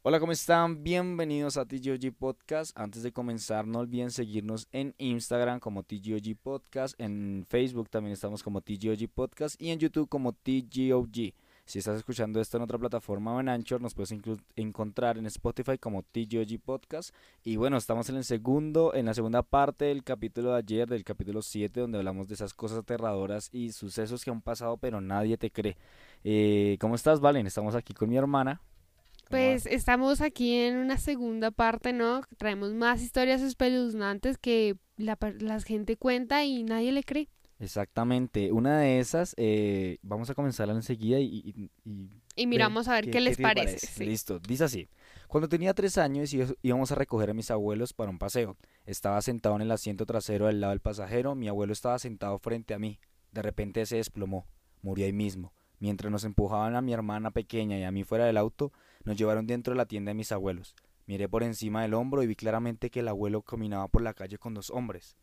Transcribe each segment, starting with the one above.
Hola, ¿cómo están? Bienvenidos a TGOG Podcast. Antes de comenzar, no olviden seguirnos en Instagram como TGOG Podcast, en Facebook también estamos como TGOG Podcast y en YouTube como TGOG. Si estás escuchando esto en otra plataforma o en Anchor, nos puedes encontrar en Spotify como TGOG Podcast. Y bueno, estamos en el segundo, en la segunda parte del capítulo de ayer, del capítulo 7, donde hablamos de esas cosas aterradoras y sucesos que han pasado, pero nadie te cree. Eh, ¿Cómo estás, Valen? Estamos aquí con mi hermana. Pues estamos aquí en una segunda parte, ¿no? Traemos más historias espeluznantes que la, la gente cuenta y nadie le cree. Exactamente. Una de esas, eh, vamos a comenzarla enseguida y... Y, miramos a ver qué, les parece. Listo. Dice así. Cuando tenía tres años íbamos a recoger a mis abuelos para un paseo. Estaba sentado en el asiento trasero al lado del pasajero. Mi abuelo estaba sentado frente a mí. De repente se desplomó. Murió ahí mismo. Mientras nos empujaban a mi hermana pequeña y a mí fuera del auto, nos llevaron dentro de la tienda de mis abuelos. Miré por encima del hombro y vi claramente que el abuelo caminaba por la calle con dos hombres.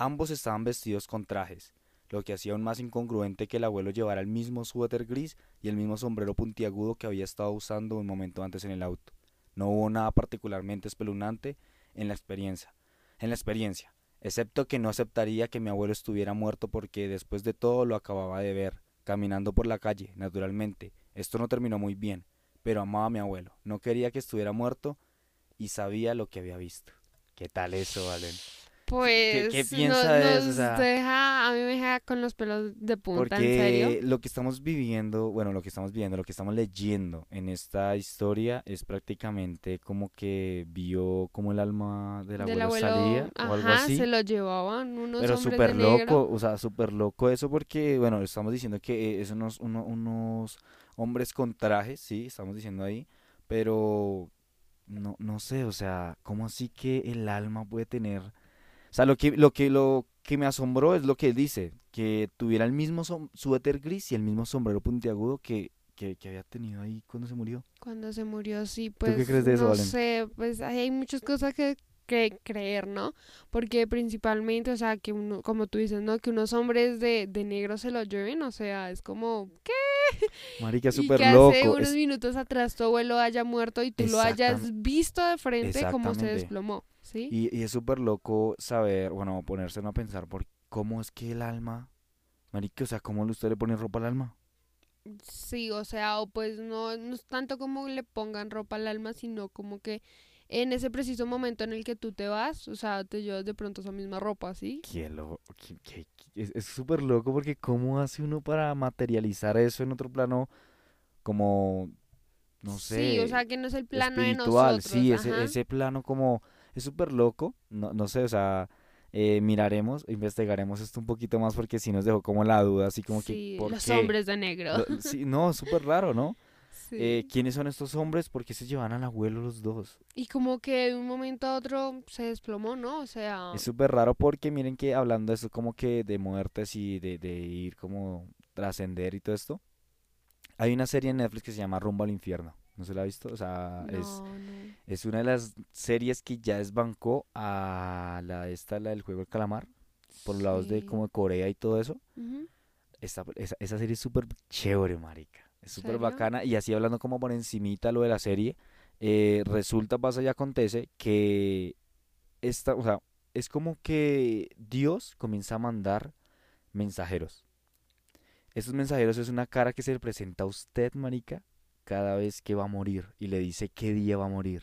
Ambos estaban vestidos con trajes, lo que hacía aún más incongruente que el abuelo llevara el mismo suéter gris y el mismo sombrero puntiagudo que había estado usando un momento antes en el auto. No hubo nada particularmente espeluznante en la experiencia. En la experiencia, excepto que no aceptaría que mi abuelo estuviera muerto porque después de todo lo acababa de ver, caminando por la calle, naturalmente. Esto no terminó muy bien, pero amaba a mi abuelo. No quería que estuviera muerto y sabía lo que había visto. ¿Qué tal eso, Valen? Pues ¿Qué, piensa de eso? deja, a mí me deja con los pelos de punta, ¿en serio? lo que estamos viviendo, bueno, lo que estamos viviendo, lo que estamos leyendo en esta historia es prácticamente como que vio como el alma del abuelo, salía o algo así. se lo llevaban unos Pero súper loco, o sea, súper loco eso porque, bueno, estamos diciendo que es unos, unos hombres con trajes, sí, estamos diciendo ahí, pero no, no sé, o sea, ¿cómo así que el alma puede tener o sea, lo que, lo que, lo que me asombró es lo que dice, que tuviera el mismo suéter gris y el mismo sombrero puntiagudo que, que, había tenido ahí cuando se murió. Cuando se murió, sí, pues. qué crees de eso, no sé, pues hay muchas cosas que, que creer, ¿no? Porque principalmente, o sea, que uno, como tú dices, ¿no? Que unos hombres de, de negro se lo lleven, o sea, es como, ¿qué? Marica, súper loco. hace unos minutos atrás tu abuelo haya muerto y tú lo hayas visto de frente como se desplomó. Y, es súper loco saber, bueno, ponerse a pensar por cómo es que el alma, marica, o sea, cómo usted le pone ropa al alma. Sí, o sea, o pues no, no es tanto como le pongan ropa al alma, sino como que en ese preciso momento en el que tú te vas, o sea, te llevas de pronto esa misma ropa, ¿sí? Qué lo, es súper loco porque cómo hace uno para materializar eso en otro plano como, no sé. Sí, o sea, que no es el plano de nosotros. Sí, ese, ese plano como es súper loco, no, no sé, o sea, eh, miraremos, investigaremos esto un poquito más porque si nos dejó como la duda, así como que... ¿por los hombres de negro. sí, no, súper raro, ¿no? Eh, ¿Quiénes son estos hombres? ¿Por qué se llevan al abuelo los dos? Y como que de un momento a otro se desplomó, ¿no? O sea... Es súper raro porque miren que hablando de eso como que de muertes y de, de ir como trascender y todo esto, hay una serie en Netflix que se llama Rumbo al Infierno. ¿No se la ha visto? O sea, es, es una de las series que ya desbancó a la esta, la del juego del calamar, por los lados de como Corea y todo eso. esa, esa, serie es súper chévere, marica. Es súper bacana. Y así hablando como por encimita lo de la serie, eh, resulta, pasa y acontece que esta, o sea, es como que Dios comienza a mandar mensajeros. Esos mensajeros es una cara que se le presenta a usted, marica, cada vez que va a morir y le dice qué día va a morir.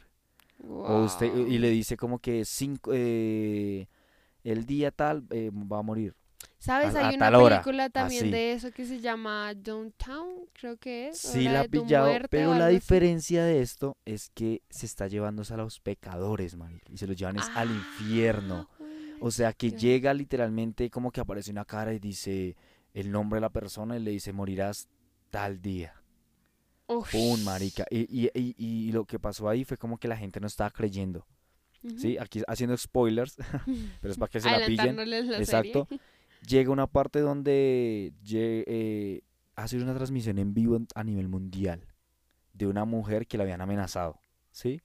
O usted, y le dice como que cinco, eh, el día tal eh, va a morir. ¿Sabes? Hay una película también de eso que se llama Downtown, creo que es. Sí, la ha pillado, pero la diferencia de esto es que se está llevando a los pecadores, marica, y se los llevan al ah, infierno. O sea, que llega literalmente como que aparece una cara y dice el nombre de la persona y le dice morirás tal día. ¡Pum, marica! Y, y, y, lo que pasó ahí fue como que la gente no estaba creyendo. ¿Sí? Aquí haciendo spoilers, pero es para que se la pillen. Exacto. Llega una parte donde eh, hace una transmisión en vivo a nivel mundial de una mujer que la habían amenazado. ¿Sí?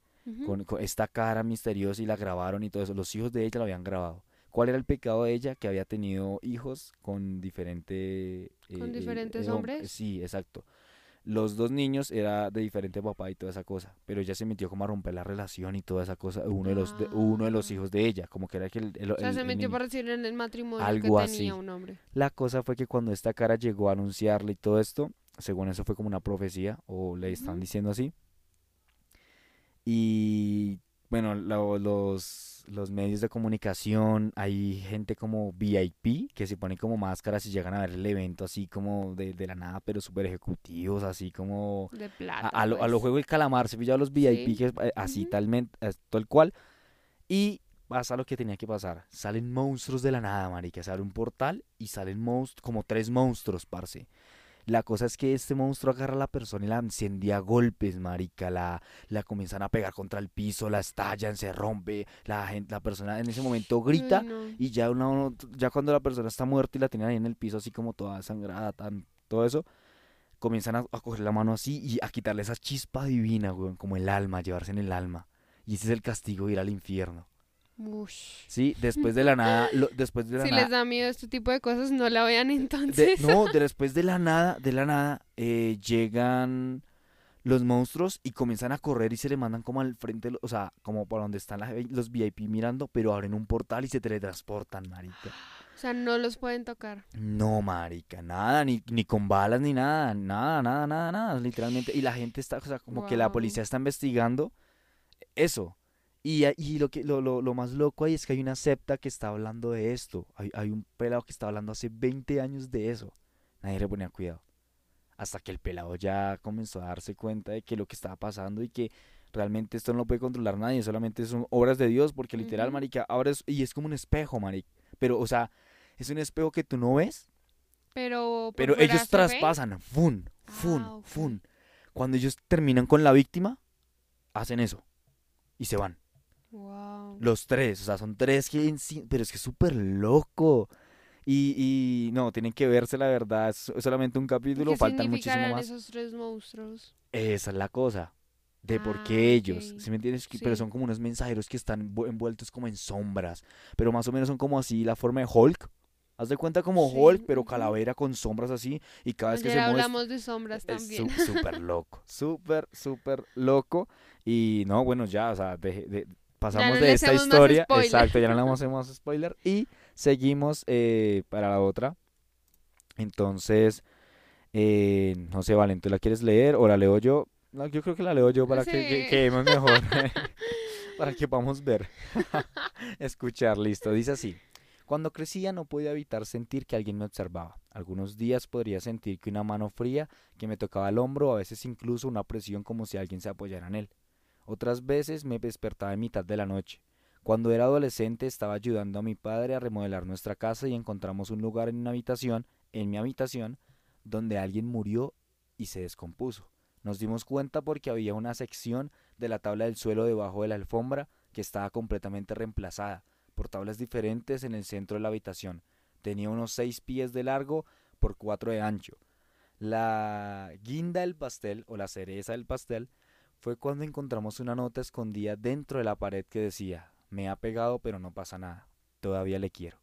con, esta cara misteriosa y la grabaron y todo eso. Los hijos de ella la habían grabado. ¿Cuál era el pecado de ella? Que había tenido hijos con diferente... ¿Con diferentes hombres? Sí, exacto los dos niños era de diferente papá y toda esa cosa, pero ella se metió como a romper la relación y toda esa cosa, uno de los uno de los ah. hijos de ella, como que era que el, o sea, se metió para decir en el matrimonio algo que tenía un hombre. La cosa fue que cuando esta cara llegó a anunciarle y todo esto, según eso fue como una profecía o le están diciendo así. Y bueno, los, los medios de comunicación, hay gente como VIP que se pone como máscaras y llegan a ver el evento así como de, la nada, pero súper ejecutivos, así como... De plata. A, lo, a lo pues. juego el calamar, se pillado los VIP que eh, así talmente, tal cual. Y pasa lo que tenía que pasar. Salen monstruos de la nada, marica. Se abre un portal y salen monstruos, como tres monstruos, parce. La cosa es que este monstruo agarra a la persona y la encendía a golpes, marica. La, la comienzan a pegar contra el piso, la estallan, se rompe. La, gente, la persona en ese momento grita y ya, una, ya cuando la persona está muerta y la tienen ahí en el piso así como toda sangrada, tan, todo eso, comienzan a, coger la mano así y a quitarle esa chispa divina, weón, como el alma, llevarse en el alma. Y ese es el castigo de ir al infierno. Sí, después de la nada, después de la si les da miedo este tipo de cosas, no la vean entonces. no, después de la nada, de la nada, eh, llegan los monstruos y comienzan a correr y se le mandan como al frente, o sea, como por donde están los VIP mirando, pero abren un portal y se teletransportan, marica. O sea, no los pueden tocar. No, marica, nada, ni, ni con balas ni nada, nada, nada, nada, nada, literalmente. Y la gente está, o sea, como que la policía está investigando eso. Y, y lo, que, lo, lo, lo, más loco ahí es que hay una septa que está hablando de esto. Hay, hay, un pelado que está hablando hace 20 años de eso. Nadie le ponía cuidado. Hasta que el pelado ya comenzó a darse cuenta de que lo que estaba pasando y que realmente esto no lo puede controlar nadie, solamente son obras de Dios, porque literal, marica, ahora es, y es como un espejo, marica. Pero, o sea, es un espejo que tú no ves. Pero, pero ellos traspasan, fun, fun, ah, fun. Cuando ellos terminan con la víctima, hacen eso y se van. Los tres, o sea, son tres que pero es que es súper loco. Y, y, no, tienen que verse la verdad, es solamente un capítulo, faltan muchísimo más. esos tres monstruos? Esa es la cosa, de por qué ah, ellos, ¿sí me entiendes? Pero son como unos mensajeros que están envueltos como en sombras, pero más o menos son como así la forma de Hulk. Haz de cuenta como Hulk, pero calavera con sombras así. Y cada vez que se mueve. hablamos de sombras también. Es súper loco. Súper, súper loco. Y no, bueno, ya, o sea, de, pasamos de esta historia. Exacto, ya no le hacemos spoiler. Y seguimos eh, para la otra. Entonces, eh, no sé, Valen, ¿tú la quieres leer o la leo yo? No, yo creo que la leo yo para que, que, mejor. para que podamos ver. Escuchar, listo. Dice así. Cuando crecía no podía evitar sentir que alguien me observaba. Algunos días podría sentir que una mano fría que me tocaba el hombro, a veces incluso una presión como si alguien se apoyara en él. Otras veces me despertaba en mitad de la noche. Cuando era adolescente estaba ayudando a mi padre a remodelar nuestra casa y encontramos un lugar en una habitación, en mi habitación, donde alguien murió y se descompuso. Nos dimos cuenta porque había una sección de la tabla del suelo debajo de la alfombra que estaba completamente reemplazada por tablas diferentes en el centro de la habitación. Tenía unos seis pies de largo por cuatro de ancho. La guinda del pastel o la cereza del pastel fue cuando encontramos una nota escondida dentro de la pared que decía, me ha pegado pero no pasa nada, todavía le quiero.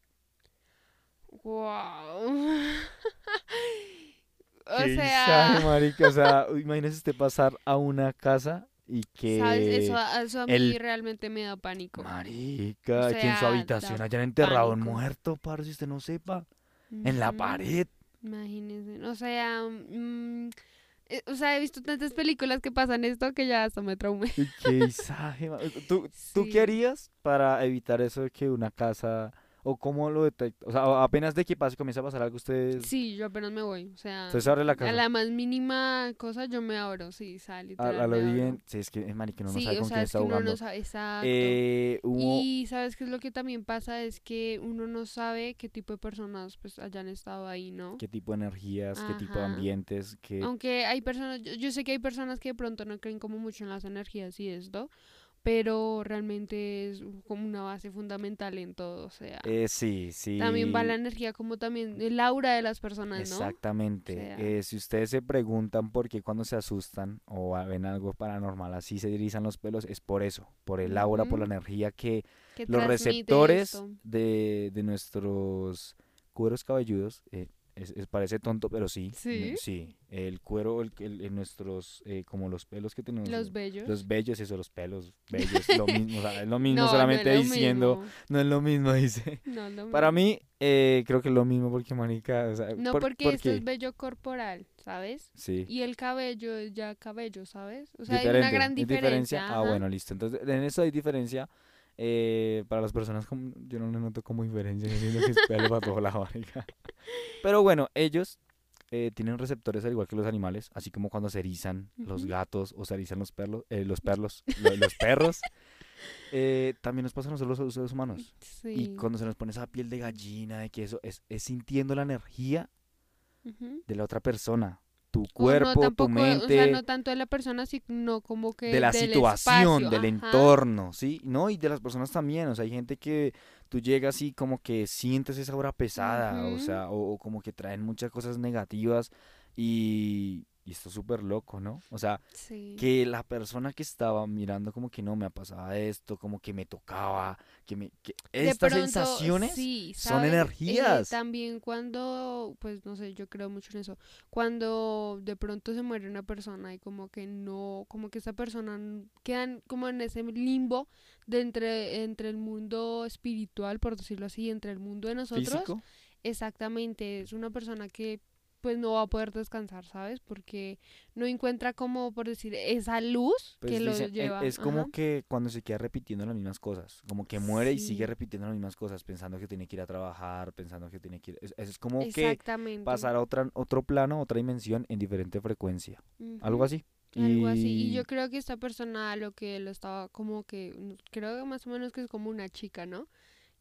Wow. o sea, marica, o sea, imagínese usted pasar a una casa y que Eso, a mí realmente me da pánico. Marica, que en su habitación hayan enterrado un muerto, para si usted no sepa, en la pared. Imagínese, o sea, mm, o sea, he visto tantas películas que pasan esto que ya hasta me traumé. ¿Qué ¿Tú, ¿Tú qué harías para evitar eso de que una casa ¿O cómo lo detecta? O sea, apenas de que pase comienza a pasar algo, ustedes... Sí, yo apenas me voy, o sea... Entonces abre la casa. A la más mínima cosa yo me abro, sí, sale. A, a, lo bien, sí, es que es que uno no sabe con quién está jugando. No sabe, exacto. Eh, Y ¿sabes qué es lo que también pasa? Es que uno no sabe qué tipo de personas pues hayan estado ahí, ¿no? Qué tipo de energías, qué tipo de ambientes, qué... Aunque hay personas, yo, yo sé que hay personas que de pronto no creen como mucho en las energías y esto, pero realmente es como una base fundamental en todo, o sea. Eh, sí, sí. También va la energía como también el aura de las personas, ¿no? Exactamente. Eh, si ustedes se preguntan por qué cuando se asustan o ven algo paranormal así se dirizan los pelos, es por eso, por el aura, por la energía que, los receptores de, de, nuestros cueros cabelludos eh, es, parece tonto, pero sí. Sí. Sí. El cuero, el, en nuestros, eh, como los pelos que tenemos. Los bellos. Los bellos, eso, los pelos bellos. lo mismo, o sea, es lo mismo, solamente diciendo. No es lo mismo, dice. No es lo mismo. Para mí, eh, creo que es lo mismo porque, manica. O sea, no, porque esto es bello corporal, ¿sabes? Sí. Y el cabello es ya cabello, ¿sabes? O sea, hay una gran diferencia. Ah, bueno, listo. Entonces, en eso hay diferencia. Eh, para las personas como, yo no le noto como diferencia, que es pelo para toda la barriga. Pero bueno, ellos eh, tienen receptores al igual que los animales, así como cuando se erizan los gatos o se erizan los perros, eh, los perros, los perros. Eh, también nos pasa a nosotros los seres humanos. Y cuando se nos pone esa piel de gallina, de que eso es, es sintiendo la energía de la otra persona tu cuerpo, tu mente. O sea, no tanto de la persona, sino como que. De la situación, del entorno, ¿sí? No, y de las personas también. O sea, hay gente que tú llegas y como que sientes esa hora pesada, o sea, o, como que traen muchas cosas negativas y, y esto es súper loco, ¿no? O sea, que la persona que estaba mirando como que no me pasaba esto, como que me tocaba, que me... Que estas sensaciones son eh, energías. también cuando, pues no sé, yo creo mucho en eso, cuando de pronto se muere una persona y como que no, como que esa persona quedan como en ese limbo de entre, entre el mundo espiritual, por decirlo así, entre el mundo de nosotros. ¿Físico? Exactamente, es una persona que pues no va a poder descansar, ¿sabes? Porque no encuentra como, por decir, esa luz pues que lo e, lleva. Es como que cuando se queda repitiendo las mismas cosas, como que muere y sigue repitiendo las mismas cosas, pensando que tiene que ir a trabajar, pensando que tiene que ir... Es, es como que pasar a otra, otro plano, otra dimensión en diferente frecuencia. Algo así. Algo así. Y yo creo que esta persona lo que lo estaba como que, creo que más o menos que es como una chica, ¿no?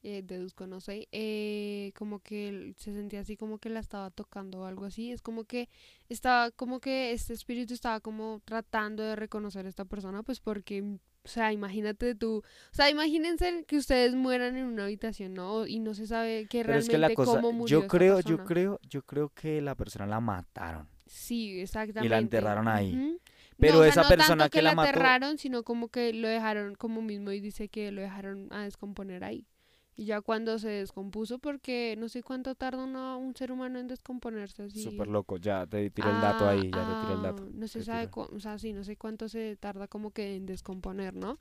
Eh, deduzco, no sé, eh, como que se sentía así como que la estaba tocando o algo así. Es como que estaba, como que este espíritu estaba como tratando de reconocer a esta persona, pues porque, o sea, imagínate tú, o sea, imagínense que ustedes mueran en una habitación, ¿no? Y no se sabe que realmente cómo murió Yo creo, yo creo, yo creo que la persona la mataron. Sí, exactamente. Y la enterraron ahí. Pero esa persona que, la, la enterraron, sino como que lo dejaron como mismo y dice que lo dejaron a descomponer ahí. Y ya cuando se descompuso, porque no sé cuánto tarda un ser humano en descomponerse así. Súper loco, ya te tiré el dato ahí, ya te tiré el dato. Ah, no se sabe, o sea, sí, no sé cuánto se tarda como que en descomponer, ¿no?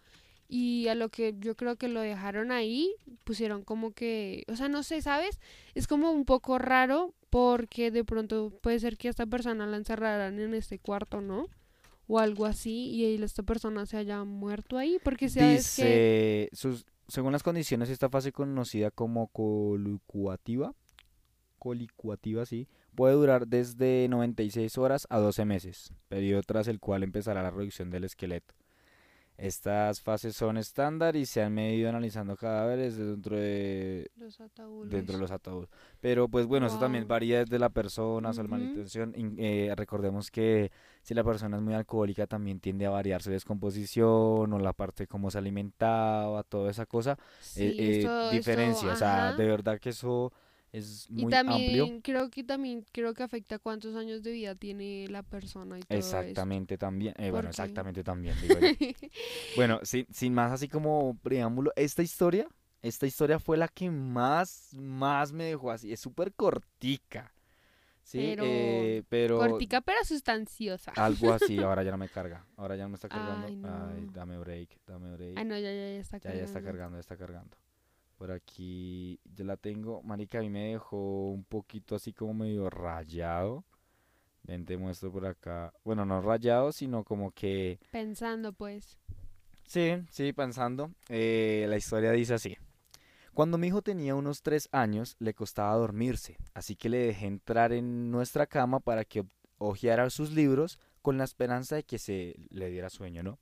Y a lo que yo creo que lo dejaron ahí, pusieron como que, o sea, no sé, ¿sabes? Es como un poco raro porque de pronto puede ser que a esta persona la encerraran en este cuarto, ¿no? O algo así, y esta persona se haya muerto ahí, porque sabes Dice, que... Sus, según las condiciones, esta fase conocida como colicuativa, colicuativa, sí, puede durar desde 96 horas a 12 meses, periodo tras el cual empezará la reducción del esqueleto. Estas fases son estándar y se han medido analizando cadáveres dentro de los ataúdes. Dentro de los ataúdes. Pero pues bueno, eso también varía desde la persona, su malintención. Eh, recordemos que si la persona es muy alcohólica también tiende a variar su descomposición o la parte cómo se alimentaba, toda esa cosa. Eh, eh, diferencia, o sea, de verdad que eso es muy y también creo que también creo que afecta cuántos años de vida tiene la persona y todo exactamente también eh, bueno exactamente también bueno sin, sin más así como preámbulo esta historia esta historia fue la que más más me dejó así es súper cortica sí pero, eh, pero cortica pero sustanciosa. Algo así ahora ya no me carga ahora ya no me está cargando. ay, dame break dame break. Ay no ya ya, ya está cargando ya ya está cargando ya está cargando por aquí yo la tengo. Marica, a mí me dejó un poquito así como medio rayado. Ven, te muestro por acá. Bueno, no rayado, sino como que... Pensando, pues. Sí, sí, pensando. Eh, la historia dice así. Cuando mi hijo tenía unos tres años, le costaba dormirse, así que le dejé entrar en nuestra cama para que hojeara sus libros con la esperanza de que se le diera sueño, ¿no?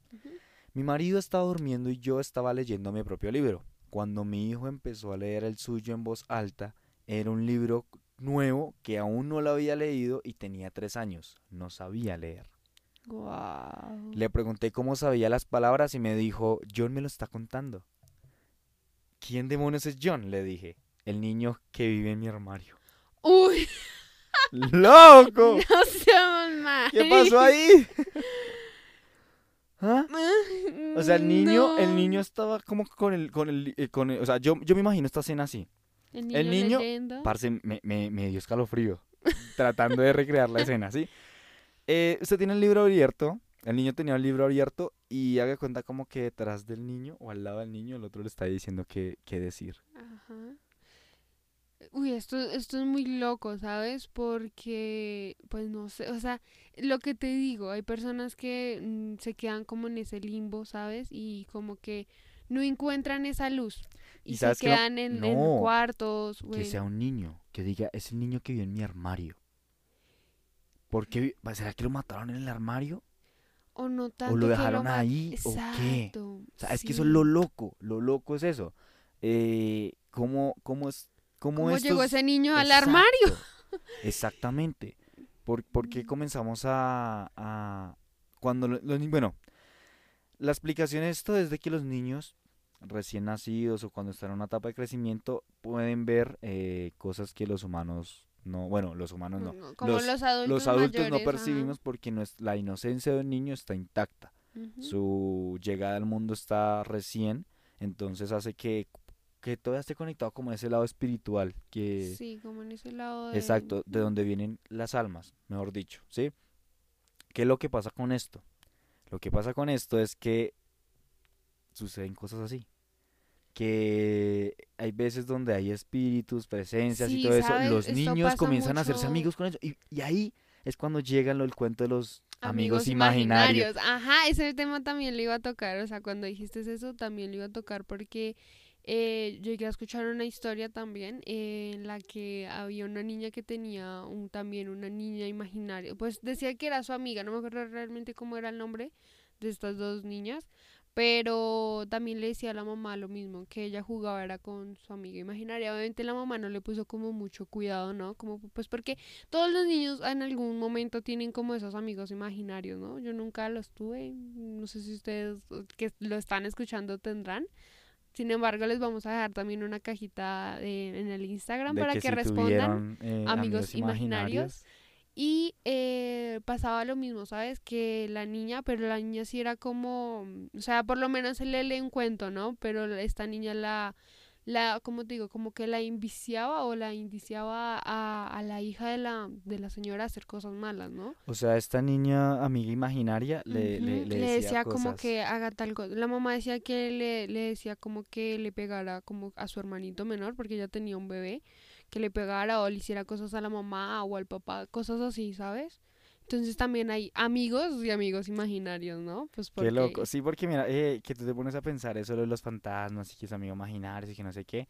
Mi marido estaba durmiendo y yo estaba leyendo mi propio libro. Cuando mi hijo empezó a leer el suyo en voz alta, era un libro nuevo que aún no lo había leído y tenía tres años. No sabía leer. Wow. Le pregunté cómo sabía las palabras y me dijo, John me lo está contando. ¿Quién demonios es John? Le dije. El niño que vive en mi armario. ¡Uy! ¡Loco! No seamos mal. ¿Qué pasó ahí? ¿Ah? O sea, el niño, el niño estaba como con el, con el, eh, con o sea, yo, yo me imagino esta escena así. El niño, el parce, me, me, me, dio escalofrío tratando de recrear la escena, ¿sí? Eh, usted tiene el libro abierto, el niño tenía el libro abierto y haga cuenta como que detrás del niño o al lado del niño el otro le está diciendo qué, qué decir. Ajá. Uy, esto, esto es muy loco, ¿sabes? Porque, pues no sé, o sea, lo que te digo, hay personas que mm, se quedan como en ese limbo, ¿sabes? Y como que no encuentran esa luz. Y, se quedan en, cuartos. Que sea un niño, que diga, es el niño que vive en mi armario. ¿Por qué? ¿Será que lo mataron en el armario? O no tanto. O lo dejaron ahí, o qué. O sea, es que eso es lo loco. Lo loco es eso. Eh, ¿cómo, ¿Cómo es ¿Cómo, llegó ese niño al armario? Exactamente. ¿Por, qué mm. comenzamos a... cuando los, Bueno, la explicación de esto es de que los niños recién nacidos o cuando están en una etapa de crecimiento pueden ver eh, cosas que los humanos no, bueno, los humanos no. Como los, adultos, los adultos no percibimos porque no es, la inocencia de un niño está intacta. Su llegada al mundo está recién, entonces hace que que todo esté conectado como en ese lado espiritual, que... Sí, como en ese lado de... Exacto, de donde vienen las almas, mejor dicho, ¿sí? ¿Qué es lo que pasa con esto? Lo que pasa con esto es que suceden cosas así. Que hay veces donde hay espíritus, presencias y todo eso. Los niños comienzan a hacerse amigos con eso. Y, ahí es cuando llegan lo, el cuento de los amigos, imaginarios. Ajá, ese tema también lo iba a tocar. O sea, cuando dijiste eso, también lo iba a tocar porque eh, llegué a escuchar una historia también en la que había una niña que tenía un, también una niña imaginaria. Pues decía que era su amiga, no me acuerdo realmente cómo era el nombre de estas dos niñas, pero también le decía a la mamá lo mismo, que ella jugaba era con su amiga imaginaria. Obviamente la mamá no le puso como mucho cuidado, ¿no? Como pues porque todos los niños en algún momento tienen como esos amigos imaginarios, ¿no? Yo nunca los tuve, no sé si ustedes que lo están escuchando tendrán. Sin embargo, les vamos a dejar también una cajita en el Instagram para que, respondan eh, amigos, imaginarios. Y eh, pasaba lo mismo, ¿sabes? Que la niña, pero la niña sí era como, o sea, por lo menos se le lee un cuento, ¿no? Pero esta niña la la, como te digo, como que la inviciaba o la indiciaba a, a, la hija de la, de la señora a hacer cosas malas, ¿no? O sea, esta niña amiga imaginaria le, le, le, decía, como que haga tal cosa. La mamá decía que le, le decía como que le pegara como a su hermanito menor, porque ella tenía un bebé, que le pegara o le hiciera cosas a la mamá o al papá, cosas así, ¿sabes? Entonces también hay amigos y amigos imaginarios, ¿no? Pues porque... Qué loco. Sí, porque mira, eh, que tú te pones a pensar eso de los fantasmas y que es amigo imaginario y que no sé qué.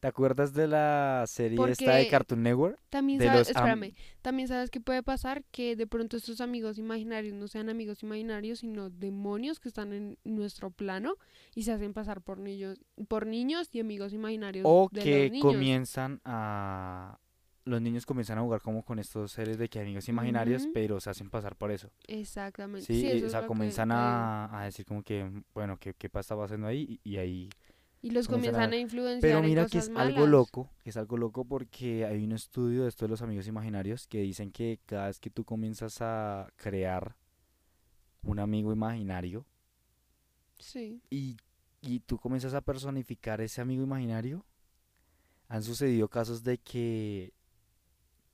¿Te acuerdas de la serie esta de Cartoon Network? También sabes, espérame, también sabes que puede pasar que de pronto estos amigos imaginarios no sean amigos imaginarios, sino demonios que están en nuestro plano y se hacen pasar por niños, por niños y amigos imaginarios. O que comienzan a, los niños comienzan a jugar como con estos seres de que amigos imaginarios, pero se hacen pasar por eso. Exactamente. Sí, o sea, comienzan a, decir como que, bueno, ¿qué, qué estaba haciendo ahí? Y, ahí... Y los comienzan a, influenciar Pero mira que es algo loco, es algo loco porque hay un estudio de esto de los amigos imaginarios que dicen que cada vez que tú comienzas a crear un amigo imaginario sí. y, y tú comienzas a personificar ese amigo imaginario, han sucedido casos de que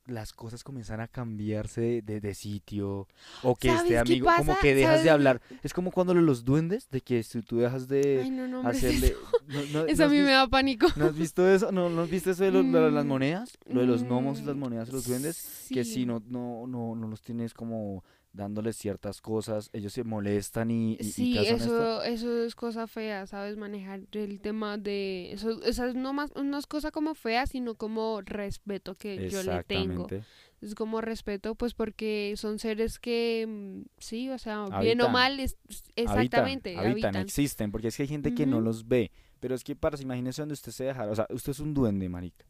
las cosas comienzan a cambiarse de, de, sitio o que este amigo como que dejas de hablar. es como cuando los duendes de que si tú dejas de hacerle eso, a mí me da pánico. no has visto eso no no has visto eso de, las mm, monedas lo de los gnomos y las monedas de los duendes que si no no no no los tienes como dándoles ciertas cosas, ellos se molestan y... sí, eso, eso es cosa fea, ¿sabes? Manejar el tema de... Eso, esa no, más, no es cosa como fea, sino como respeto que yo le tengo. Es como respeto, pues porque son seres que, mm, sí, o sea, bien o mal, es, exactamente. Habitan, existen, porque es que hay gente que no los ve, pero es que para, imagínese donde usted se deja, o sea, usted es un duende, marica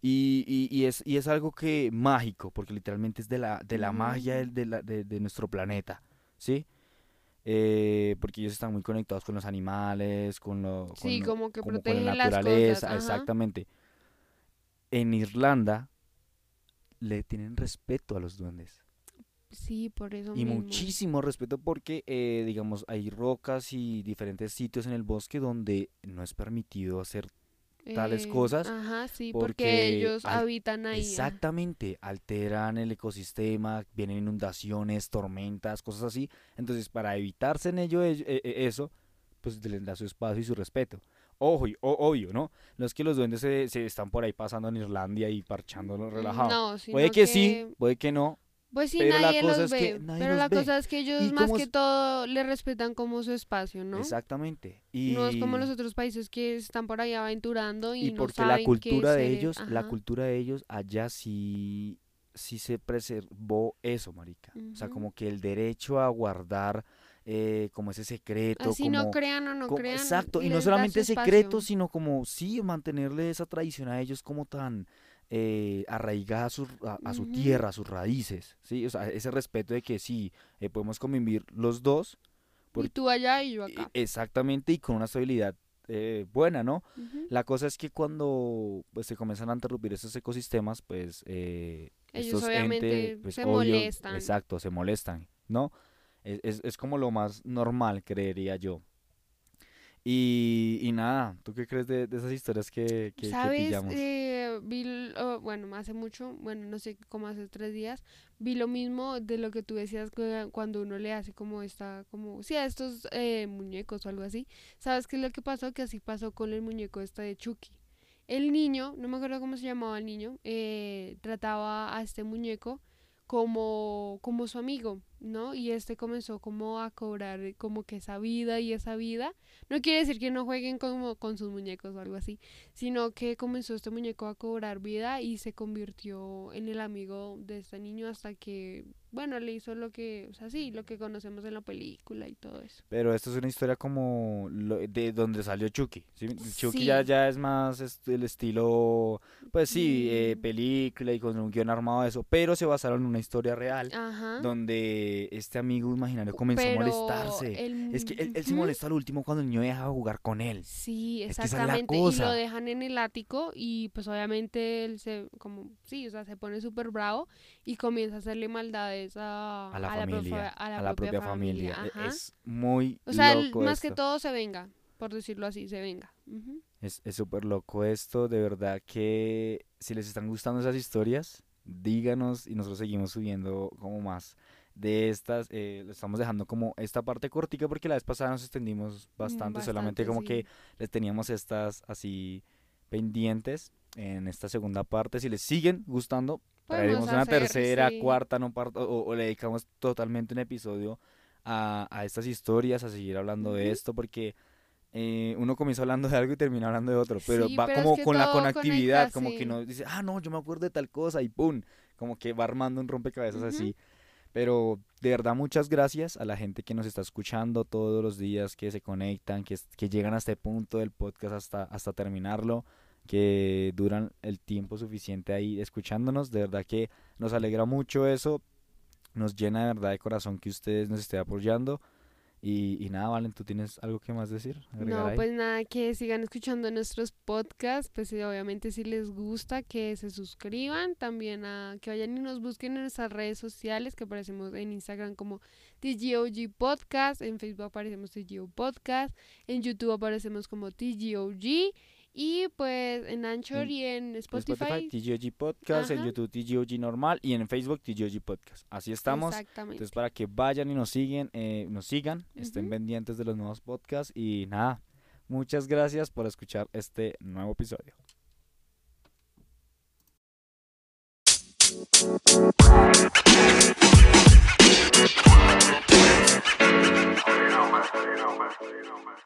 y, y, y, es, y es algo que mágico, porque literalmente es de la, de la magia de, la, de, de, nuestro planeta. ¿sí? Eh, porque ellos están muy conectados con los animales, con lo sí, como que como protegen con la naturaleza, las cosas. exactamente. En Irlanda le tienen respeto a los duendes. Sí, por eso y mismo. muchísimo respeto porque, eh, digamos, hay rocas y diferentes sitios en el bosque donde no es permitido hacer tales Eh, cosas. Ajá, sí, porque porque ellos habitan ahí. Exactamente, alteran el ecosistema, vienen inundaciones, tormentas, cosas así. Entonces, para evitarse en ello e- e- eso, pues les da su espacio y su respeto. Ojo, obvio, ¿no? No es que los duendes se, se están por ahí pasando en Irlandia y parchándolo relajado. No, puede que, sí, puede que no. Pues sí, pero nadie los que ve. nadie pero los la ve. cosa es que ellos ¿Y más que es? todo le respetan como su espacio, ¿no? Exactamente. Y, No es como los otros países que están por ahí aventurando y, y porque la saben cultura de ellos, la cultura de ellos allá sí, sí se preservó eso, marica. O sea, como que el derecho a guardar eh, como ese secreto, Así como, no crean o no como- crean. exacto, y no solamente secreto, espacio. sino como sí mantenerle esa tradición a ellos como tan eh, arraigada a su, a, a su tierra, a sus raíces, sí, o sea, ese respeto de que sí eh, podemos convivir los dos, por- Y tú allá y yo acá. exactamente y con una estabilidad eh, buena, ¿no? La cosa es que cuando pues, se comienzan a interrumpir estos ecosistemas, pues eh, Ellos estos obviamente entes, pues, se obvio, molestan. Exacto, se molestan, ¿no? Es, es, es como lo más normal, creería yo. Y, y nada, ¿tú qué crees de, de esas historias que, que, que ¿Sabes? pillamos? Eh, vi, oh, bueno, hace mucho, bueno, no sé, como hace tres días, vi lo mismo de lo que tú decías cuando uno le hace como esta, como, sí, a estos eh, muñecos o algo así. ¿Sabes qué es lo que pasó? Que así pasó con el muñeco este de Chucky. El niño, no me acuerdo cómo se llamaba el niño, eh, trataba a este muñeco como, como su amigo, ¿no? Y este comenzó como a cobrar como que esa vida y esa vida. No quiere decir que no jueguen como con sus muñecos o algo así, sino que comenzó este muñeco a cobrar vida y se convirtió en el amigo de este niño hasta que, bueno, le hizo lo que, o sea, sí, lo que conocemos en la película y todo eso. Pero esto es una historia como lo- de donde salió Chucky. ¿sí? Chucky ya, Sí. ya es más est- el estilo, pues sí, eh, Mm. película y con un guion armado de eso, pero se basaron en una historia real Ajá. donde este amigo imaginario comenzó Pero a molestarse. el- Es que él, él se molesta al último cuando el niño deja de jugar con él. Sí, Es que esa es la exactamente. Y cosa. lo dejan en el ático y pues obviamente él se, como, sí, o sea, se pone súper bravo y comienza a hacerle maldades a, A la familia, a la a la propia, propia familia. Es muy o sea, él loco más que todo se venga, por decirlo así, se venga. Ujú. Es es súper loco esto, de verdad que si les están gustando esas historias, díganos y nosotros seguimos subiendo como más de estas. Eh, lo estamos dejando como esta parte cortica porque la vez pasada nos extendimos bastante, solamente como sí. que les teníamos estas así pendientes en esta segunda parte. Si les siguen gustando, traeremos Podemos una hacer, tercera, sí. cuarta, no parto, o, o le dedicamos totalmente un episodio a, a estas historias, a seguir hablando de esto, porque eh, uno comienza hablando de algo y termina hablando de otro, pero Sí, va pero es como que con la conectividad, conecta, como sí. que no dice, ah, no, yo me acuerdo de tal cosa y pum, como que va armando un rompecabezas así. Pero de verdad muchas gracias a la gente que nos está escuchando todos los días, que se conectan, que, que llegan a este punto del podcast hasta, hasta terminarlo, que duran el tiempo suficiente ahí escuchándonos. De verdad que nos alegra mucho eso, nos llena de verdad de corazón que ustedes nos estén apoyando. Y, y nada, Valen, ¿tú tienes algo que más decir? No, ahí? pues nada, que sigan escuchando nuestros podcasts, pues eh, obviamente si les gusta, que se suscriban, también a que vayan y nos busquen en nuestras redes sociales, que aparecemos en Instagram como TGOG Podcast, en Facebook aparecemos TGO Podcast, en YouTube aparecemos como TGOG, y pues en Anchor En- y en En Spotify. TGOG Podcast, en. YouTube TGOG normal y en Facebook TGOG Podcast. Así estamos. Exactamente. Entonces para que vayan y nos siguen, eh, nos sigan, estén pendientes de los nuevos podcasts y nada, muchas gracias por escuchar este nuevo episodio. You know, man. You know, man. You know, man.